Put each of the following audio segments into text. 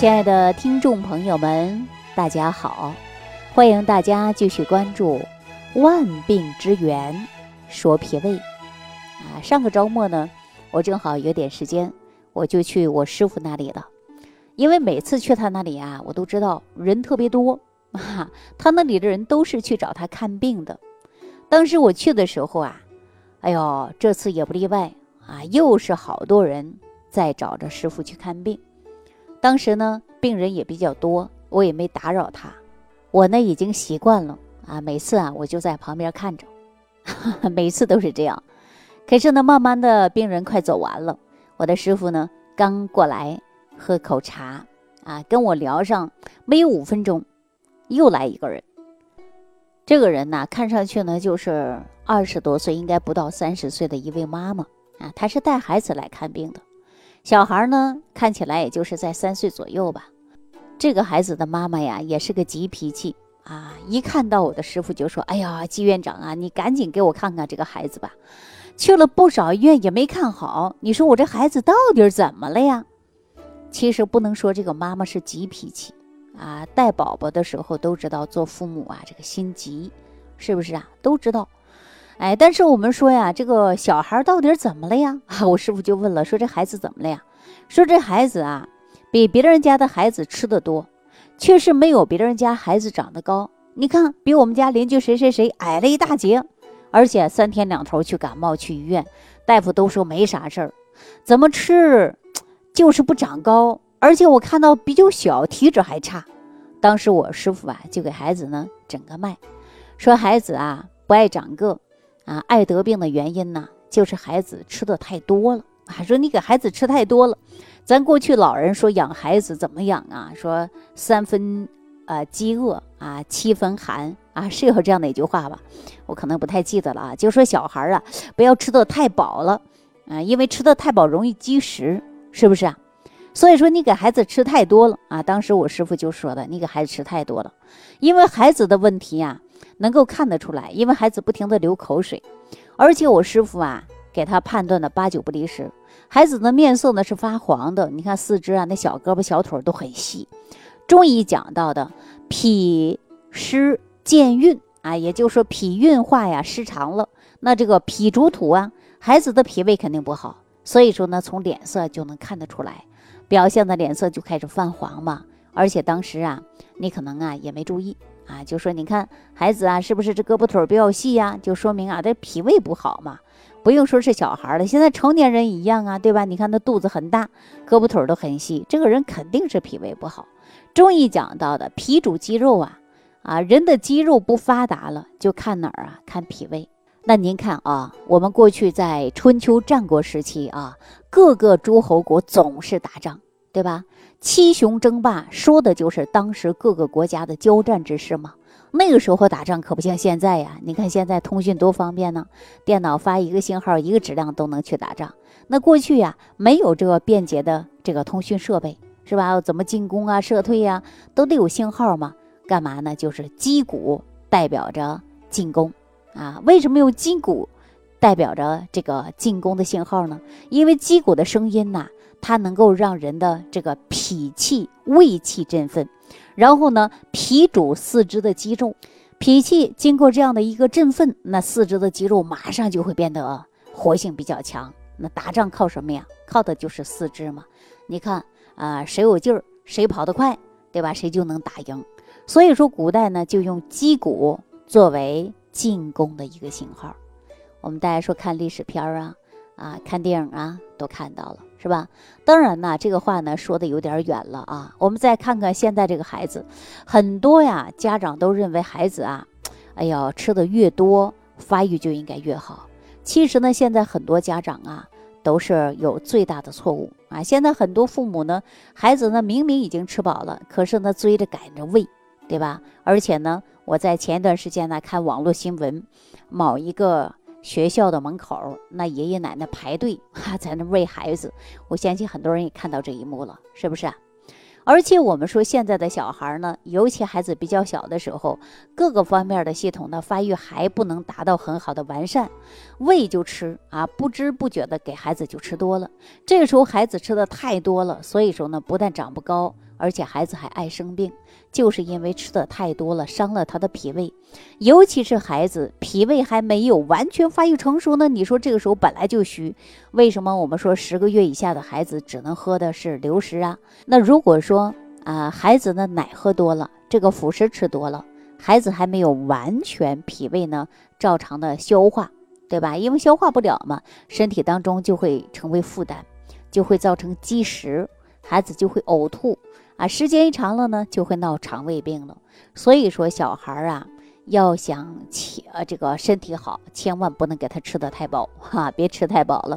亲爱的听众朋友们，大家好！欢迎大家继续关注《万病之源说脾胃》啊。上个周末呢，我正好有点时间，我就去我师傅那里了。因为每次去他那里啊，我都知道人特别多 啊，他那里的人都是去找他看病的。当时我去的时候啊，哎呦，这次也不例外啊，又是好多人在找着师傅去看病。当时呢，病人也比较多，我也没打扰他。我呢已经习惯了啊，每次啊我就在旁边看着，每次都是这样。可是呢，慢慢的病人快走完了，我的师傅呢刚过来喝口茶啊，跟我聊上没有五分钟，又来一个人。这个人呢，看上去呢就是二十多岁，应该不到三十岁的一位妈妈啊，她是带孩子来看病的。小孩呢，看起来也就是在三岁左右吧。这个孩子的妈妈呀，也是个急脾气啊。一看到我的师傅就说：“哎呀，季院长啊，你赶紧给我看看这个孩子吧。”去了不少医院也没看好。你说我这孩子到底怎么了呀？其实不能说这个妈妈是急脾气啊。带宝宝的时候都知道，做父母啊，这个心急，是不是啊？都知道。哎，但是我们说呀，这个小孩到底怎么了呀？我师傅就问了，说这孩子怎么了呀？说这孩子啊，比别人家的孩子吃的多，确实没有别人家孩子长得高。你看，比我们家邻居谁谁谁矮了一大截，而且三天两头去感冒去医院，大夫都说没啥事儿，怎么吃就是不长高，而且我看到比较小，体质还差。当时我师傅啊，就给孩子呢诊个脉，说孩子啊不爱长个。啊，爱得病的原因呢，就是孩子吃的太多了。还说你给孩子吃太多了，咱过去老人说养孩子怎么养啊？说三分呃饥饿啊，七分寒啊，是有这样的一句话吧？我可能不太记得了啊。就说小孩啊，不要吃的太饱了啊，因为吃的太饱容易积食，是不是啊？所以说你给孩子吃太多了啊。当时我师傅就说的，你给孩子吃太多了，因为孩子的问题呀。能够看得出来，因为孩子不停的流口水，而且我师傅啊给他判断的八九不离十。孩子的面色呢是发黄的，你看四肢啊那小胳膊小腿都很细。中医讲到的脾湿健运啊，也就是说脾运化呀失常了，那这个脾主土啊，孩子的脾胃肯定不好。所以说呢，从脸色就能看得出来，表现的脸色就开始泛黄嘛。而且当时啊，你可能啊也没注意。啊，就说你看孩子啊，是不是这胳膊腿比较细呀？就说明啊，这脾胃不好嘛。不用说是小孩了，现在成年人一样啊，对吧？你看他肚子很大，胳膊腿都很细，这个人肯定是脾胃不好。中医讲到的脾主肌肉啊，啊，人的肌肉不发达了，就看哪儿啊？看脾胃。那您看啊，我们过去在春秋战国时期啊，各个诸侯国总是打仗，对吧？七雄争霸，说的就是当时各个国家的交战之事嘛。那个时候打仗可不像现在呀，你看现在通讯多方便呢，电脑发一个信号，一个质量都能去打仗。那过去呀，没有这个便捷的这个通讯设备，是吧？怎么进攻啊、撤退呀，都得有信号嘛。干嘛呢？就是击鼓代表着进攻啊。为什么用击鼓代表着这个进攻的信号呢？因为击鼓的声音呐。它能够让人的这个脾气、胃气振奋，然后呢，脾主四肢的肌肉，脾气经过这样的一个振奋，那四肢的肌肉马上就会变得活性比较强。那打仗靠什么呀？靠的就是四肢嘛。你看啊，谁有劲儿，谁跑得快，对吧？谁就能打赢。所以说，古代呢就用击鼓作为进攻的一个信号。我们大家说看历史片儿啊，啊，看电影啊，都看到了。是吧？当然呢，这个话呢说的有点远了啊。我们再看看现在这个孩子，很多呀，家长都认为孩子啊，哎呀，吃的越多，发育就应该越好。其实呢，现在很多家长啊，都是有最大的错误啊。现在很多父母呢，孩子呢明明已经吃饱了，可是呢追着赶着喂，对吧？而且呢，我在前一段时间呢看网络新闻，某一个。学校的门口，那爷爷奶奶排队哈，在那喂孩子。我相信很多人也看到这一幕了，是不是啊？而且我们说现在的小孩呢，尤其孩子比较小的时候，各个方面的系统的发育还不能达到很好的完善，喂就吃啊，不知不觉的给孩子就吃多了。这个时候孩子吃的太多了，所以说呢，不但长不高，而且孩子还爱生病，就是因为吃的太多了，伤了他的脾胃。尤其是孩子脾胃还没有完全发育成熟呢，你说这个时候本来就虚，为什么我们说十个月以下的孩子只能喝的是流食啊？那如果说啊，孩子的奶喝多了，这个辅食吃多了，孩子还没有完全脾胃呢照常的消化，对吧？因为消化不了嘛，身体当中就会成为负担，就会造成积食。孩子就会呕吐啊，时间一长了呢，就会闹肠胃病了。所以说，小孩啊，要想起呃这个身体好，千万不能给他吃的太饱哈，别吃太饱了。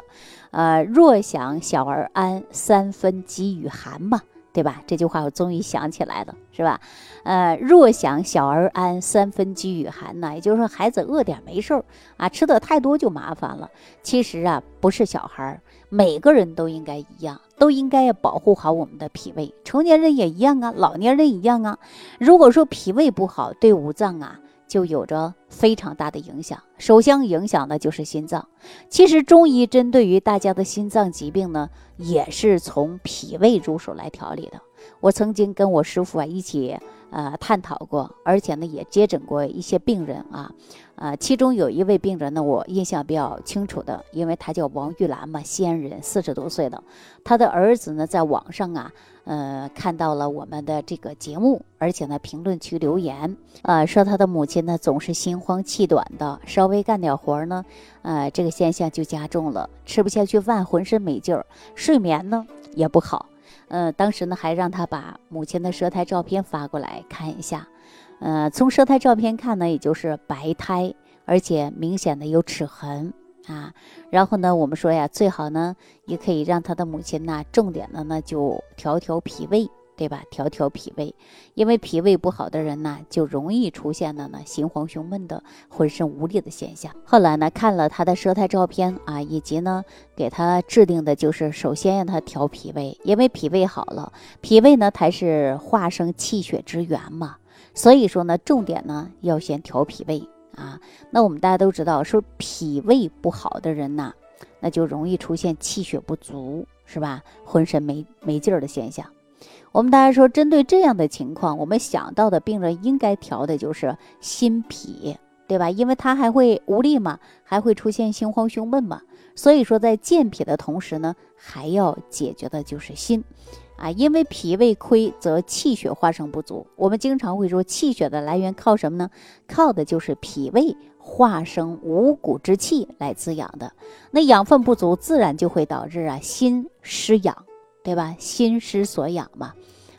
呃，若想小儿安，三分饥与寒嘛，对吧？这句话我终于想起来了，是吧？呃，若想小儿安，三分饥与寒呐，也就是说孩子饿点没事儿啊，吃的太多就麻烦了。其实啊，不是小孩。每个人都应该一样，都应该要保护好我们的脾胃。成年人也一样啊，老年人一样啊。如果说脾胃不好，对五脏啊就有着非常大的影响。首先影响的就是心脏。其实中医针对于大家的心脏疾病呢，也是从脾胃入手来调理的。我曾经跟我师傅啊一起呃探讨过，而且呢也接诊过一些病人啊。呃，其中有一位病人呢，我印象比较清楚的，因为他叫王玉兰嘛，西安人，四十多岁的，他的儿子呢，在网上啊，呃，看到了我们的这个节目，而且呢，评论区留言，呃，说他的母亲呢，总是心慌气短的，稍微干点活呢，呃，这个现象就加重了，吃不下去饭，浑身没劲儿，睡眠呢也不好，呃，当时呢，还让他把母亲的舌苔照片发过来看一下。呃，从舌苔照片看呢，也就是白苔，而且明显的有齿痕啊。然后呢，我们说呀，最好呢，也可以让他的母亲呢，重点的呢，就调调脾胃，对吧？调调脾胃，因为脾胃不好的人呢，就容易出现了呢，心慌胸闷的、浑身无力的现象。后来呢，看了他的舌苔照片啊，以及呢，给他制定的就是首先让他调脾胃，因为脾胃好了，脾胃呢才是化生气血之源嘛。所以说呢，重点呢要先调脾胃啊。那我们大家都知道，说脾胃不好的人呐，那就容易出现气血不足，是吧？浑身没没劲儿的现象。我们大家说，针对这样的情况，我们想到的病人应该调的就是心脾，对吧？因为他还会无力嘛，还会出现心慌胸闷嘛。所以说，在健脾的同时呢，还要解决的就是心。啊，因为脾胃亏，则气血化生不足。我们经常会说，气血的来源靠什么呢？靠的就是脾胃化生五谷之气来滋养的。那养分不足，自然就会导致啊心失养，对吧？心失所养嘛。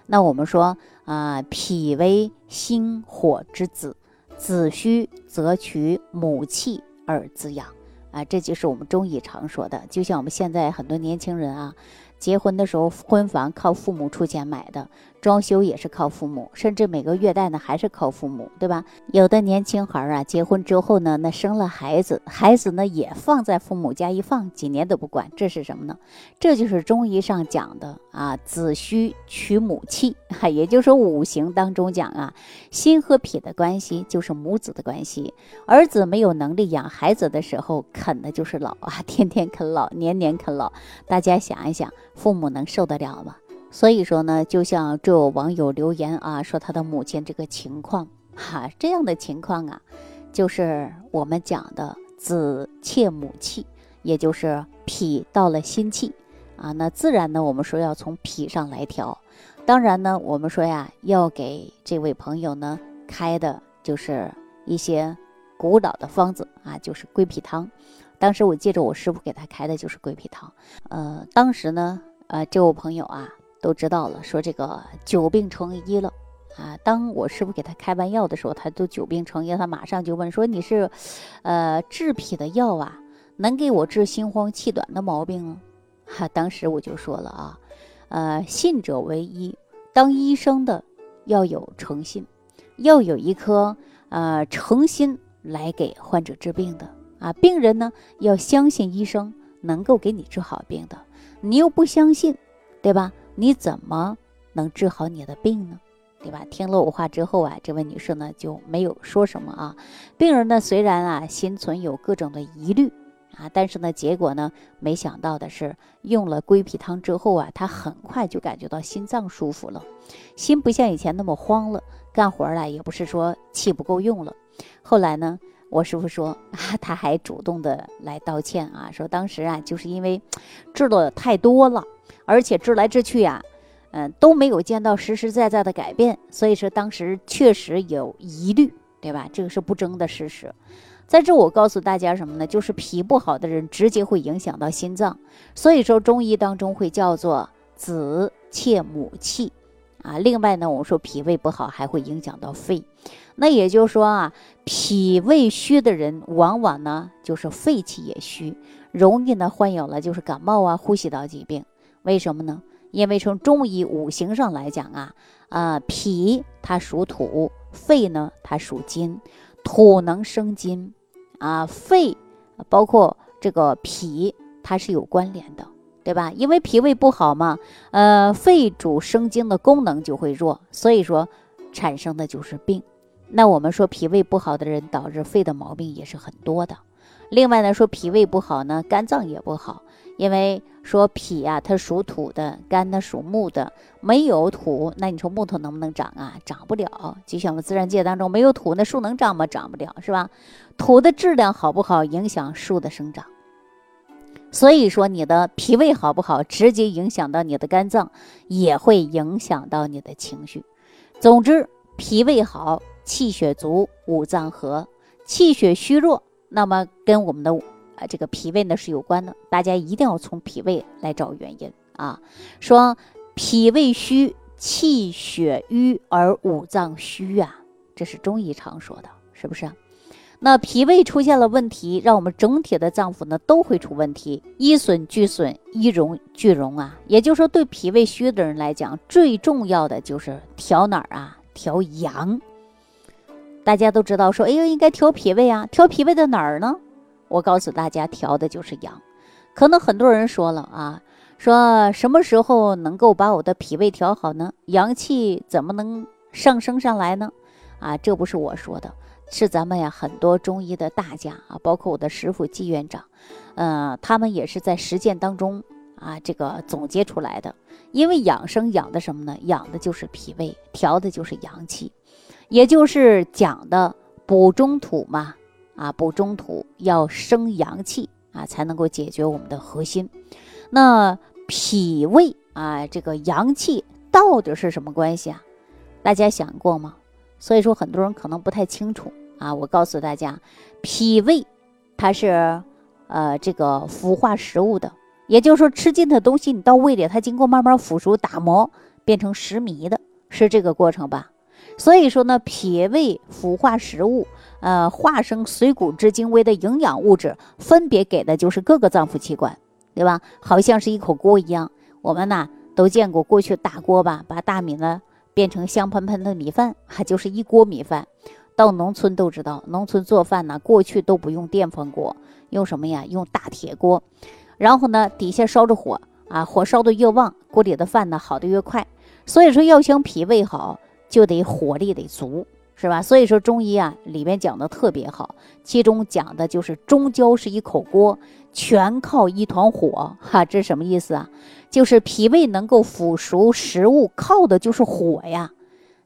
那我们说啊，脾为心火之子，子虚则取母气而滋养。啊，这就是我们中医常说的。就像我们现在很多年轻人啊。结婚的时候，婚房靠父母出钱买的。装修也是靠父母，甚至每个月贷呢还是靠父母，对吧？有的年轻孩儿啊，结婚之后呢，那生了孩子，孩子呢也放在父母家一放，几年都不管，这是什么呢？这就是中医上讲的啊，子虚取母气，哈，也就是说五行当中讲啊，心和脾的关系就是母子的关系。儿子没有能力养孩子的时候，啃的就是老啊，天天啃老，年年啃老。大家想一想，父母能受得了吗？所以说呢，就像这有网友留言啊，说他的母亲这个情况，哈，这样的情况啊，就是我们讲的子切母气，也就是脾到了心气啊，那自然呢，我们说要从脾上来调。当然呢，我们说呀，要给这位朋友呢开的就是一些古老的方子啊，就是归脾汤。当时我记着我师傅给他开的就是归脾汤，呃，当时呢，呃，这位朋友啊。都知道了，说这个久病成医了啊！当我师傅给他开完药的时候，他都久病成医，他马上就问说：“你是，呃，治脾的药啊，能给我治心慌气短的毛病吗？”哈，当时我就说了啊，呃，信者为医，当医生的要有诚信，要有一颗呃诚心来给患者治病的啊。病人呢要相信医生能够给你治好病的，你又不相信，对吧？你怎么能治好你的病呢？对吧？听了我话之后啊，这位女士呢就没有说什么啊。病人呢虽然啊心存有各种的疑虑啊，但是呢，结果呢，没想到的是，用了归脾汤之后啊，他很快就感觉到心脏舒服了，心不像以前那么慌了，干活儿了也不是说气不够用了。后来呢，我师傅说啊，他还主动的来道歉啊，说当时啊，就是因为治的太多了，而且治来治去呀，嗯，都没有见到实实在在的改变，所以说当时确实有疑虑，对吧？这个是不争的事实。在这，我告诉大家什么呢？就是脾不好的人，直接会影响到心脏。所以说，中医当中会叫做子切母气啊。另外呢，我们说脾胃不好还会影响到肺。那也就是说啊，脾胃虚的人，往往呢就是肺气也虚，容易呢患有了就是感冒啊、呼吸道疾病。为什么呢？因为从中医五行上来讲啊，啊脾它属土，肺呢它属金。土能生金，啊，肺包括这个脾，它是有关联的，对吧？因为脾胃不好嘛，呃，肺主生精的功能就会弱，所以说产生的就是病。那我们说脾胃不好的人，导致肺的毛病也是很多的。另外呢，说脾胃不好呢，肝脏也不好。因为说脾呀，它属土的；肝呢属木的。没有土，那你说木头能不能长啊？长不了。就像我们自然界当中没有土，那树能长吗？长不了，是吧？土的质量好不好，影响树的生长。所以说，你的脾胃好不好，直接影响到你的肝脏，也会影响到你的情绪。总之，脾胃好，气血足，五脏和；气血虚弱，那么跟我们的。啊，这个脾胃呢是有关的，大家一定要从脾胃来找原因啊。说脾胃虚，气血瘀而五脏虚啊，这是中医常说的，是不是？那脾胃出现了问题，让我们整体的脏腑呢都会出问题，一损俱损，一荣俱荣啊。也就是说，对脾胃虚的人来讲，最重要的就是调哪儿啊？调阳。大家都知道说，哎呦，应该调脾胃啊，调脾胃的哪儿呢？我告诉大家，调的就是阳。可能很多人说了啊，说什么时候能够把我的脾胃调好呢？阳气怎么能上升上来呢？啊，这不是我说的，是咱们呀很多中医的大家啊，包括我的师傅季院长，嗯，他们也是在实践当中啊，这个总结出来的。因为养生养的什么呢？养的就是脾胃，调的就是阳气，也就是讲的补中土嘛。啊，补中土要生阳气啊，才能够解决我们的核心。那脾胃啊，这个阳气到底是什么关系啊？大家想过吗？所以说很多人可能不太清楚啊。我告诉大家，脾胃它是呃这个腐化食物的，也就是说吃进的东西你到胃里，它经过慢慢腐熟打磨变成食糜的，是这个过程吧？所以说呢，脾胃腐化食物。呃，化生水谷之精微的营养物质，分别给的就是各个脏腑器官，对吧？好像是一口锅一样。我们呢都见过过去大锅吧，把大米呢变成香喷喷的米饭，还就是一锅米饭。到农村都知道，农村做饭呢，过去都不用电饭锅，用什么呀？用大铁锅。然后呢，底下烧着火啊，火烧的越旺，锅里的饭呢好的越快。所以说，要想脾胃好，就得火力得足。是吧？所以说中医啊，里面讲的特别好，其中讲的就是中焦是一口锅，全靠一团火。哈，这什么意思啊？就是脾胃能够腐熟食物，靠的就是火呀。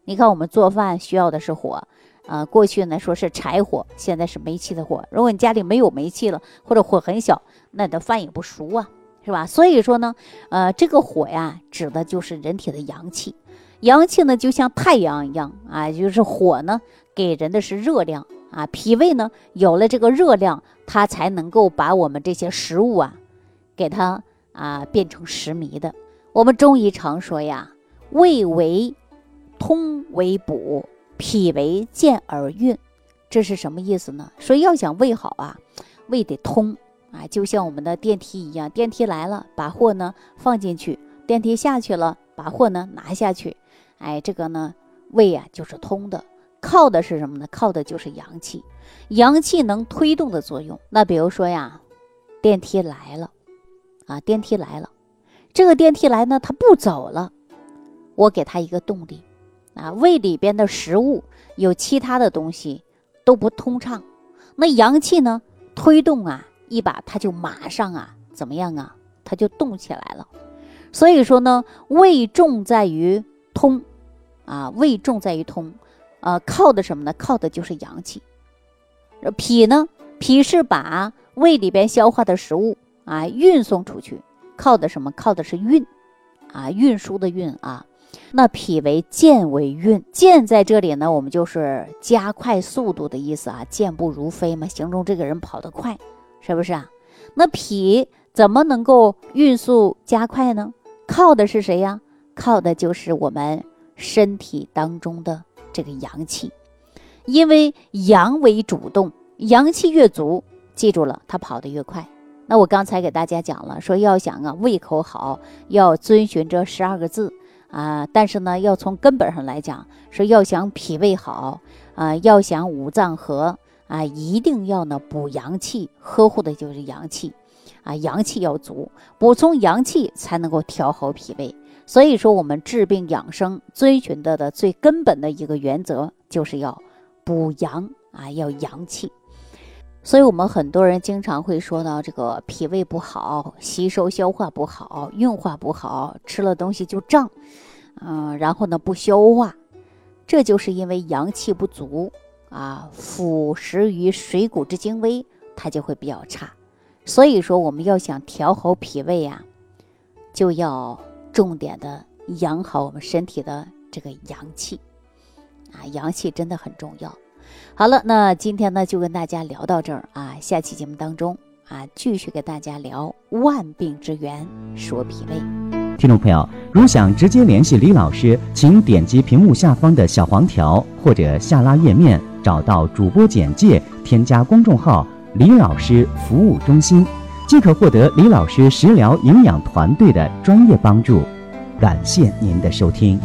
你看我们做饭需要的是火，啊，过去呢说是柴火，现在是煤气的火。如果你家里没有煤气了，或者火很小，那你的饭也不熟啊，是吧？所以说呢，呃，这个火呀，指的就是人体的阳气。阳气呢，就像太阳一样啊，就是火呢，给人的是热量啊。脾胃呢，有了这个热量，它才能够把我们这些食物啊，给它啊变成食糜的。我们中医常说呀，胃为通为补，脾为健而运，这是什么意思呢？说要想胃好啊，胃得通啊，就像我们的电梯一样，电梯来了，把货呢放进去；电梯下去了，把货呢拿下去。哎，这个呢，胃啊就是通的，靠的是什么呢？靠的就是阳气，阳气能推动的作用。那比如说呀，电梯来了，啊，电梯来了，这个电梯来呢，它不走了，我给它一个动力，啊，胃里边的食物有其他的东西都不通畅，那阳气呢推动啊，一把它就马上啊怎么样啊，它就动起来了。所以说呢，胃重在于通，啊，胃重在于通，呃，靠的什么呢？靠的就是阳气。脾呢，脾是把胃里边消化的食物啊运送出去，靠的什么？靠的是运，啊，运输的运啊。那脾为健为运，健在这里呢，我们就是加快速度的意思啊，健步如飞嘛，形容这个人跑得快，是不是啊？那脾怎么能够运速加快呢？靠的是谁呀？靠的就是我们身体当中的这个阳气，因为阳为主动，阳气越足，记住了，它跑得越快。那我刚才给大家讲了，说要想啊胃口好，要遵循这十二个字。啊，但是呢，要从根本上来讲，说要想脾胃好啊，要想五脏和啊，一定要呢补阳气，呵护的就是阳气啊，阳气要足，补充阳气才能够调好脾胃。所以说，我们治病养生遵循的的最根本的一个原则，就是要补阳啊，要阳气。所以我们很多人经常会说到这个脾胃不好，吸收消化不好，运化不好，吃了东西就胀，嗯，然后呢不消化，这就是因为阳气不足啊，腐蚀于水谷之精微，它就会比较差。所以说我们要想调好脾胃呀，就要重点的养好我们身体的这个阳气啊，阳气真的很重要。好了，那今天呢就跟大家聊到这儿啊，下期节目当中啊继续给大家聊万病之源，说脾胃。听众朋友，如想直接联系李老师，请点击屏幕下方的小黄条或者下拉页面，找到主播简介，添加公众号“李老师服务中心”，即可获得李老师食疗营养团队的专业帮助。感谢您的收听。